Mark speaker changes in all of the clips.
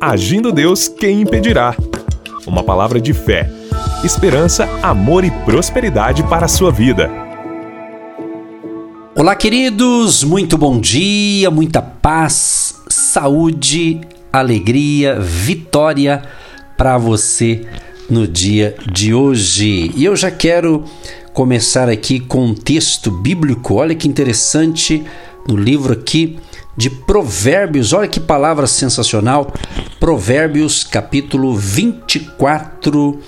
Speaker 1: Agindo Deus, quem impedirá? Uma palavra de fé, esperança, amor e prosperidade para a sua vida.
Speaker 2: Olá, queridos, muito bom dia, muita paz, saúde, alegria, vitória para você no dia de hoje. E eu já quero começar aqui com um texto bíblico. Olha que interessante no livro aqui de Provérbios. Olha que palavra sensacional. Provérbios, capítulo 24,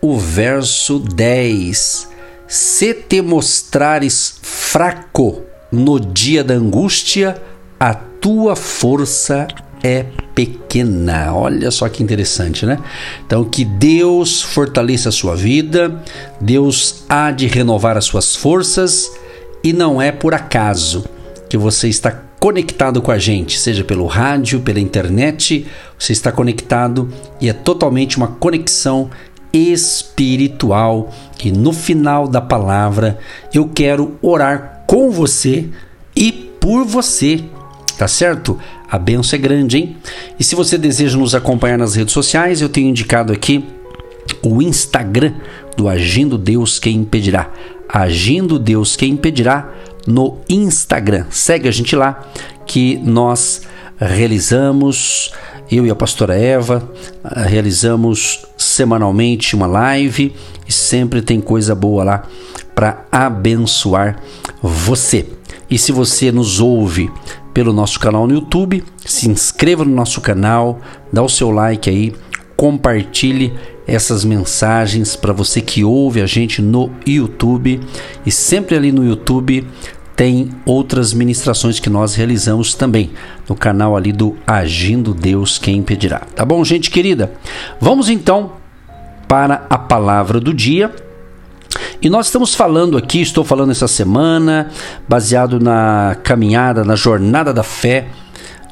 Speaker 2: o verso 10. Se te mostrares fraco no dia da angústia, a tua força é pequena. Olha só que interessante, né? Então, que Deus fortaleça a sua vida, Deus há de renovar as suas forças e não é por acaso que você está conectado com a gente, seja pelo rádio, pela internet, você está conectado e é totalmente uma conexão espiritual. E no final da palavra, eu quero orar com você e por você, tá certo? A benção é grande, hein? E se você deseja nos acompanhar nas redes sociais, eu tenho indicado aqui o Instagram do Agindo Deus Quem Impedirá. Agindo Deus Quem Impedirá no Instagram. Segue a gente lá que nós realizamos, eu e a pastora Eva, ah, realizamos semanalmente uma live e sempre tem coisa boa lá para abençoar você. E se você nos ouve pelo nosso canal no YouTube, se inscreva no nosso canal, dá o seu like aí, compartilhe essas mensagens para você que ouve a gente no YouTube e sempre ali no YouTube tem outras ministrações que nós realizamos também no canal ali do Agindo Deus Quem Impedirá. Tá bom, gente querida? Vamos então para a palavra do dia. E nós estamos falando aqui, estou falando essa semana, baseado na caminhada, na jornada da fé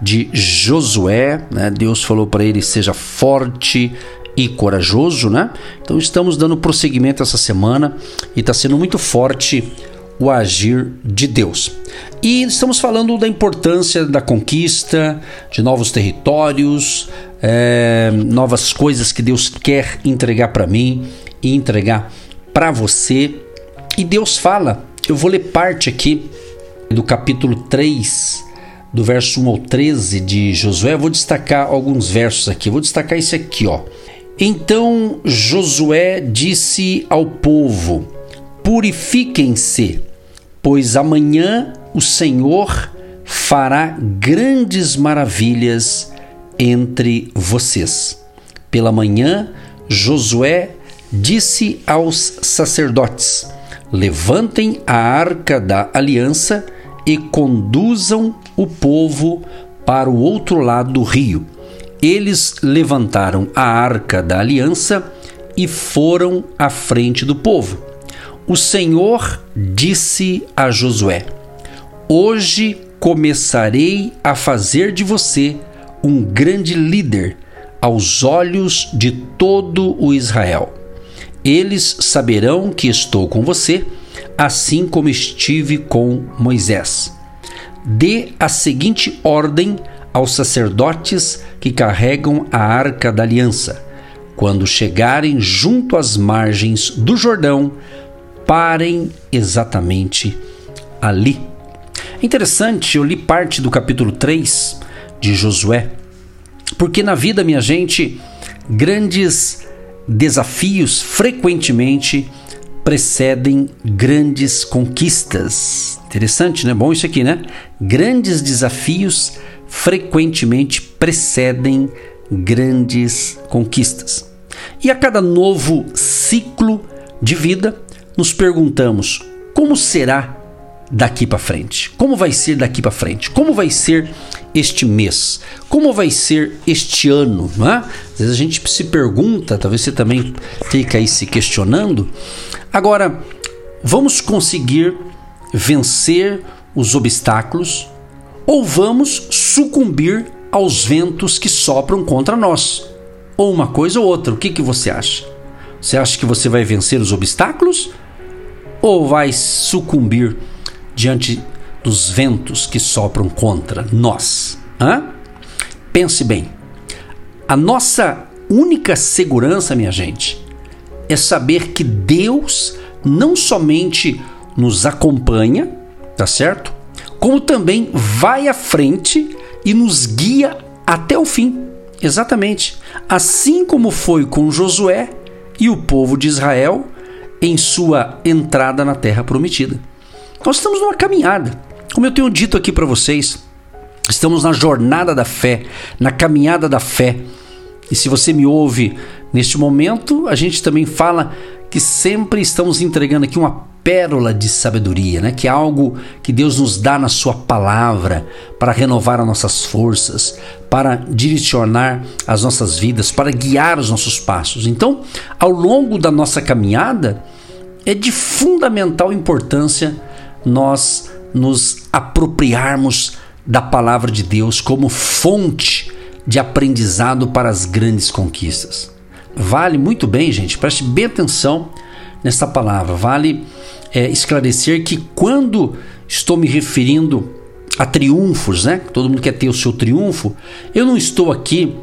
Speaker 2: de Josué. Né? Deus falou para ele: seja forte e corajoso, né? Então estamos dando prosseguimento essa semana e está sendo muito forte o agir de Deus. E estamos falando da importância da conquista de novos territórios, é, novas coisas que Deus quer entregar para mim e entregar para você. E Deus fala, eu vou ler parte aqui do capítulo 3, do verso 1 ao 13 de Josué. Eu vou destacar alguns versos aqui. Vou destacar esse aqui, ó. Então Josué disse ao povo: Purifiquem-se, pois amanhã o Senhor fará grandes maravilhas entre vocês. Pela manhã, Josué disse aos sacerdotes: Levantem a arca da aliança e conduzam o povo para o outro lado do rio. Eles levantaram a arca da aliança e foram à frente do povo. O Senhor disse a Josué: Hoje começarei a fazer de você um grande líder aos olhos de todo o Israel. Eles saberão que estou com você, assim como estive com Moisés. Dê a seguinte ordem aos sacerdotes que carregam a arca da aliança. Quando chegarem junto às margens do Jordão, parem exatamente ali. Interessante, eu li parte do capítulo 3 de Josué, porque na vida, minha gente, grandes desafios frequentemente precedem grandes conquistas. Interessante, né? Bom isso aqui, né? Grandes desafios frequentemente precedem grandes conquistas. E a cada novo ciclo de vida, nos perguntamos: como será daqui para frente? Como vai ser daqui para frente? Como vai ser este mês? Como vai ser este ano? Não é? Às vezes a gente se pergunta, talvez você também fique aí se questionando. Agora, vamos conseguir vencer os obstáculos ou vamos sucumbir aos ventos que sopram contra nós? Ou uma coisa ou outra, o que, que você acha? Você acha que você vai vencer os obstáculos ou vai sucumbir diante dos ventos que sopram contra nós? Hã? Pense bem. A nossa única segurança, minha gente, é saber que Deus não somente nos acompanha, tá certo? Como também vai à frente e nos guia até o fim. Exatamente. Assim como foi com Josué e o povo de Israel em sua entrada na terra prometida. Nós estamos numa caminhada. Como eu tenho dito aqui para vocês, estamos na jornada da fé, na caminhada da fé. E se você me ouve neste momento, a gente também fala que sempre estamos entregando aqui uma pérola de sabedoria, né? Que é algo que Deus nos dá na sua palavra para renovar as nossas forças, para direcionar as nossas vidas, para guiar os nossos passos. Então, ao longo da nossa caminhada, é de fundamental importância nós nos apropriarmos da palavra de Deus como fonte de aprendizado para as grandes conquistas. Vale muito bem, gente, preste bem atenção nessa palavra. Vale é, esclarecer que quando estou me referindo a triunfos, né? Todo mundo quer ter o seu triunfo. Eu não estou aqui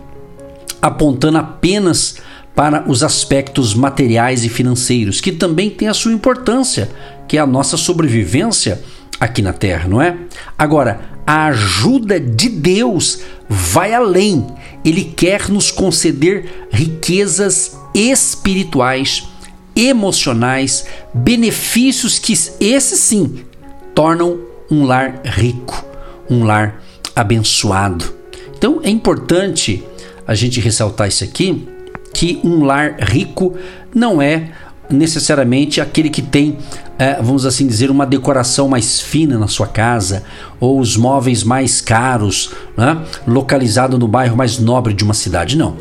Speaker 2: apontando apenas para os aspectos materiais e financeiros, que também têm a sua importância, que é a nossa sobrevivência aqui na Terra, não é? Agora, a ajuda de Deus vai além. Ele quer nos conceder riquezas espirituais emocionais, benefícios que esses sim tornam um lar rico, um lar abençoado. Então é importante a gente ressaltar isso aqui, que um lar rico não é necessariamente aquele que tem, é, vamos assim dizer, uma decoração mais fina na sua casa ou os móveis mais caros, né? localizado no bairro mais nobre de uma cidade. Não.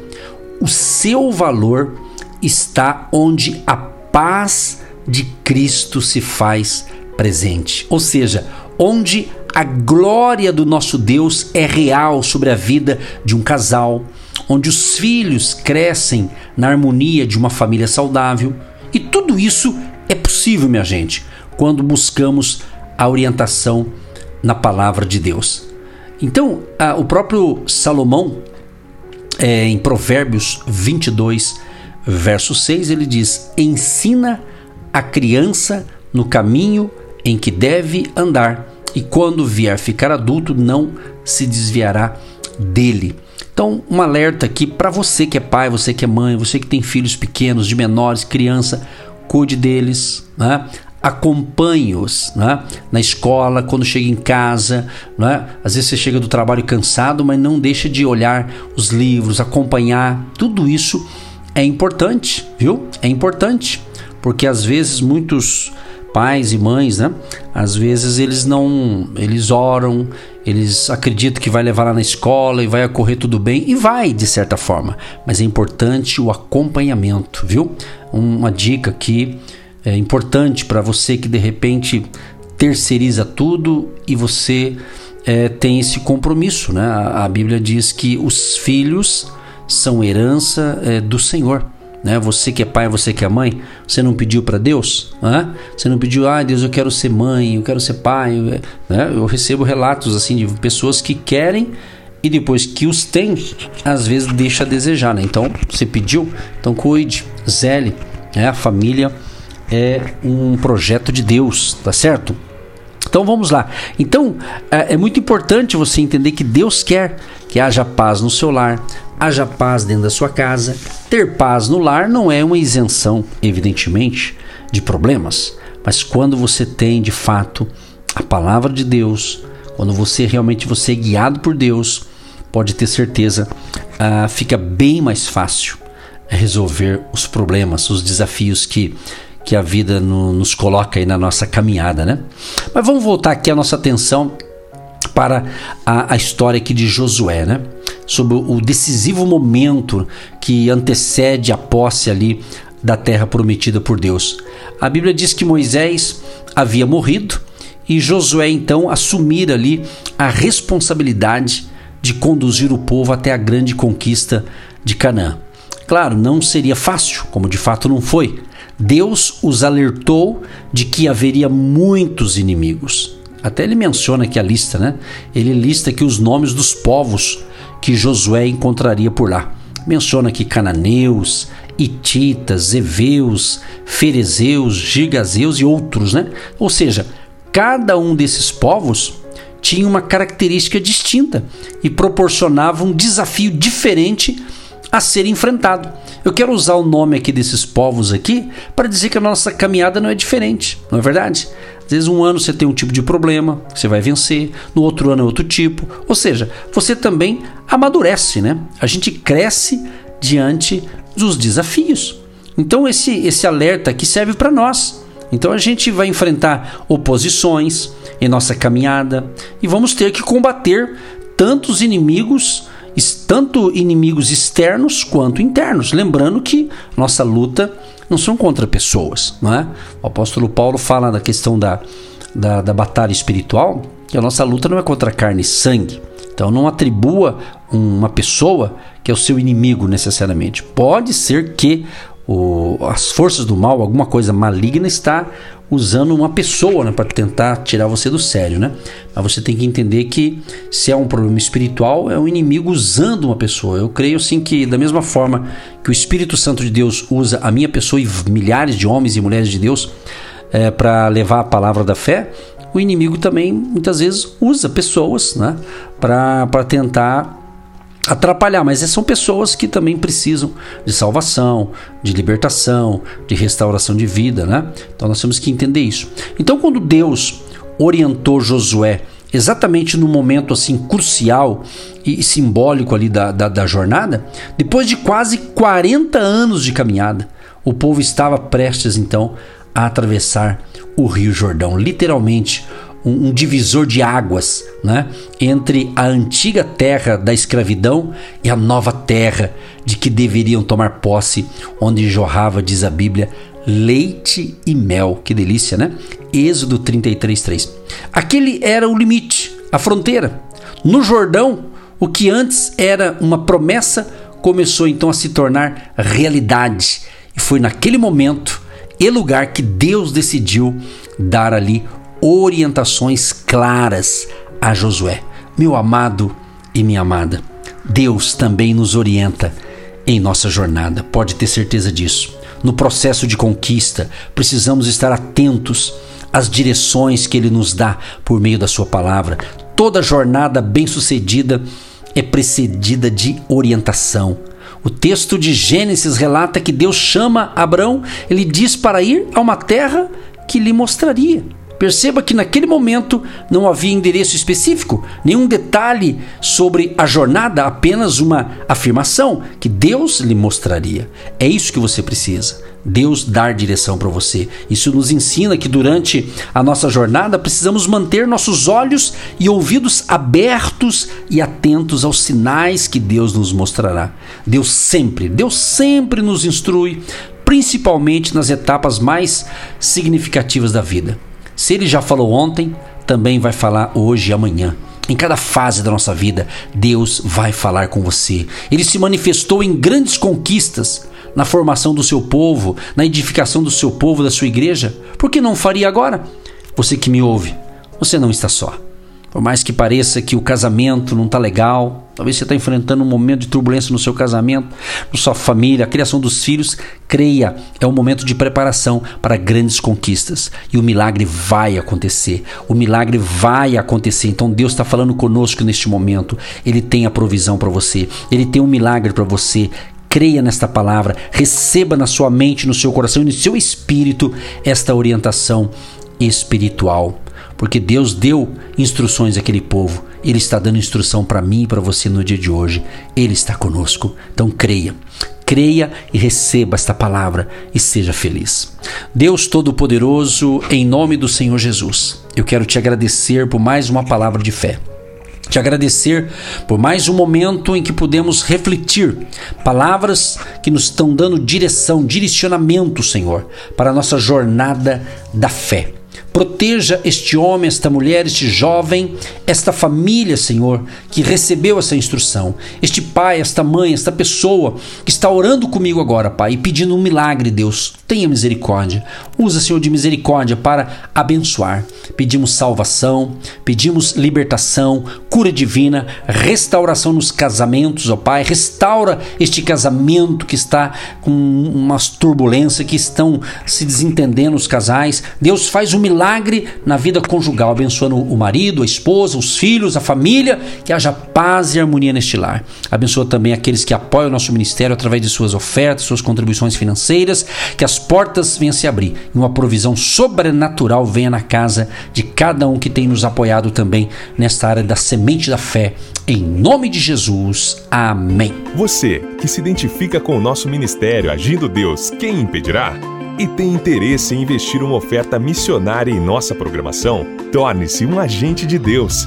Speaker 2: O seu valor está onde a paz de Cristo se faz presente. Ou seja, onde a glória do nosso Deus é real sobre a vida de um casal, onde os filhos crescem na harmonia de uma família saudável. E tudo isso é possível, minha gente, quando buscamos a orientação na palavra de Deus. Então, o próprio Salomão, é, em Provérbios 22, verso 6, ele diz: Ensina a criança no caminho em que deve andar, e quando vier ficar adulto, não se desviará dele. Então, um alerta aqui para você que é pai, você que é mãe, você que tem filhos pequenos, de menores, criança, cuide deles, né? acompanhe-os né? na escola, quando chega em casa. Né? Às vezes você chega do trabalho cansado, mas não deixa de olhar os livros, acompanhar. Tudo isso é importante, viu? É importante, porque às vezes muitos pais e mães, né? Às vezes eles não, eles oram, eles acreditam que vai levar lá na escola e vai ocorrer tudo bem e vai de certa forma, mas é importante o acompanhamento, viu? Uma dica que é importante para você que de repente terceiriza tudo e você é, tem esse compromisso, né? A Bíblia diz que os filhos são herança é, do Senhor. Né? Você que é pai, você que é mãe, você não pediu para Deus? Né? Você não pediu, ah, Deus, eu quero ser mãe, eu quero ser pai. Né? Eu recebo relatos assim de pessoas que querem e depois que os tem, às vezes deixa a desejar. Né? Então, você pediu, então cuide, zele. Né? A família é um projeto de Deus, tá certo? Então vamos lá. Então é, é muito importante você entender que Deus quer que haja paz no seu lar, haja paz dentro da sua casa. Ter paz no lar não é uma isenção, evidentemente, de problemas, mas quando você tem de fato a palavra de Deus, quando você realmente você é guiado por Deus, pode ter certeza, uh, fica bem mais fácil resolver os problemas, os desafios que que a vida no, nos coloca aí na nossa caminhada, né? Mas vamos voltar aqui a nossa atenção para a, a história aqui de Josué, né? Sobre o decisivo momento que antecede a posse ali da terra prometida por Deus. A Bíblia diz que Moisés havia morrido e Josué então assumir ali a responsabilidade de conduzir o povo até a grande conquista de Canaã. Claro, não seria fácil, como de fato não foi, Deus os alertou de que haveria muitos inimigos. Até ele menciona aqui a lista, né? Ele lista aqui os nomes dos povos que Josué encontraria por lá. menciona aqui cananeus, Ititas, Eveus, Ferezeus, Gigazeus e outros, né? Ou seja, cada um desses povos tinha uma característica distinta e proporcionava um desafio diferente a ser enfrentado. Eu quero usar o nome aqui desses povos aqui para dizer que a nossa caminhada não é diferente, não é verdade? Às vezes um ano você tem um tipo de problema, você vai vencer, no outro ano é outro tipo. Ou seja, você também amadurece, né? A gente cresce diante dos desafios. Então esse, esse alerta aqui serve para nós. Então a gente vai enfrentar oposições em nossa caminhada e vamos ter que combater tantos inimigos, tanto inimigos externos quanto internos. Lembrando que nossa luta não são contra pessoas, não é? O apóstolo Paulo fala da questão da, da, da batalha espiritual, que a nossa luta não é contra carne e sangue. Então não atribua uma pessoa que é o seu inimigo necessariamente. Pode ser que o, as forças do mal, alguma coisa maligna está usando uma pessoa né, para tentar tirar você do sério, né? Mas você tem que entender que se é um problema espiritual, é um inimigo usando uma pessoa. Eu creio sim que da mesma forma que o Espírito Santo de Deus usa a minha pessoa e milhares de homens e mulheres de Deus é, para levar a palavra da fé, o inimigo também muitas vezes usa pessoas, né, para tentar atrapalhar, mas são pessoas que também precisam de salvação, de libertação, de restauração de vida, né? Então nós temos que entender isso. Então quando Deus orientou Josué exatamente no momento assim crucial e simbólico ali da, da, da jornada, depois de quase 40 anos de caminhada, o povo estava prestes então a atravessar o Rio Jordão, literalmente um, um divisor de águas né, entre a antiga terra da escravidão e a nova terra de que deveriam tomar posse, onde jorrava, diz a Bíblia, leite e mel. Que delícia, né? Êxodo 33:3. Aquele era o limite, a fronteira. No Jordão, o que antes era uma promessa começou então a se tornar realidade. E foi naquele momento e lugar que Deus decidiu dar ali orientações claras a Josué. Meu amado e minha amada, Deus também nos orienta em nossa jornada, pode ter certeza disso. No processo de conquista, precisamos estar atentos às direções que Ele nos dá por meio da Sua palavra. Toda jornada bem-sucedida é precedida de orientação. O texto de Gênesis relata que Deus chama Abraão, ele diz para ir a uma terra que lhe mostraria. Perceba que naquele momento não havia endereço específico, nenhum detalhe sobre a jornada, apenas uma afirmação que Deus lhe mostraria. É isso que você precisa. Deus dar direção para você. Isso nos ensina que durante a nossa jornada precisamos manter nossos olhos e ouvidos abertos e atentos aos sinais que Deus nos mostrará. Deus sempre, Deus sempre nos instrui, principalmente nas etapas mais significativas da vida. Se ele já falou ontem, também vai falar hoje e amanhã. Em cada fase da nossa vida, Deus vai falar com você. Ele se manifestou em grandes conquistas na formação do seu povo, na edificação do seu povo, da sua igreja. Por que não faria agora? Você que me ouve, você não está só. Por mais que pareça que o casamento não está legal, talvez você está enfrentando um momento de turbulência no seu casamento, na sua família, a criação dos filhos, creia, é um momento de preparação para grandes conquistas. E o milagre vai acontecer. O milagre vai acontecer. Então Deus está falando conosco neste momento. Ele tem a provisão para você. Ele tem um milagre para você. Creia nesta palavra, receba na sua mente, no seu coração e no seu espírito esta orientação espiritual porque Deus deu instruções àquele povo. Ele está dando instrução para mim e para você no dia de hoje. Ele está conosco. Então creia. Creia e receba esta palavra e seja feliz. Deus Todo-Poderoso, em nome do Senhor Jesus, eu quero te agradecer por mais uma palavra de fé te agradecer por mais um momento em que pudemos refletir palavras que nos estão dando direção, direcionamento, Senhor, para a nossa jornada da fé. Proteja este homem, esta mulher, este jovem, esta família, Senhor, que recebeu essa instrução. Este pai, esta mãe, esta pessoa que está orando comigo agora, Pai, e pedindo um milagre, Deus tenha misericórdia. Usa, Senhor, de misericórdia para abençoar. Pedimos salvação, pedimos libertação, cura divina, restauração nos casamentos, ó Pai. Restaura este casamento que está com umas turbulências, que estão se desentendendo os casais. Deus faz um milagre na vida conjugal, abençoando o marido, a esposa, os filhos, a família, que haja paz e harmonia neste lar. Abençoa também aqueles que apoiam o nosso ministério através de suas ofertas, suas contribuições financeiras, que as portas venham se abrir e uma provisão sobrenatural venha na casa de cada um que tem nos apoiado também nesta área da semente da fé. Em nome de Jesus. Amém.
Speaker 1: Você que se identifica com o nosso ministério Agindo Deus, quem impedirá? E tem interesse em investir uma oferta missionária em nossa programação? Torne-se um agente de Deus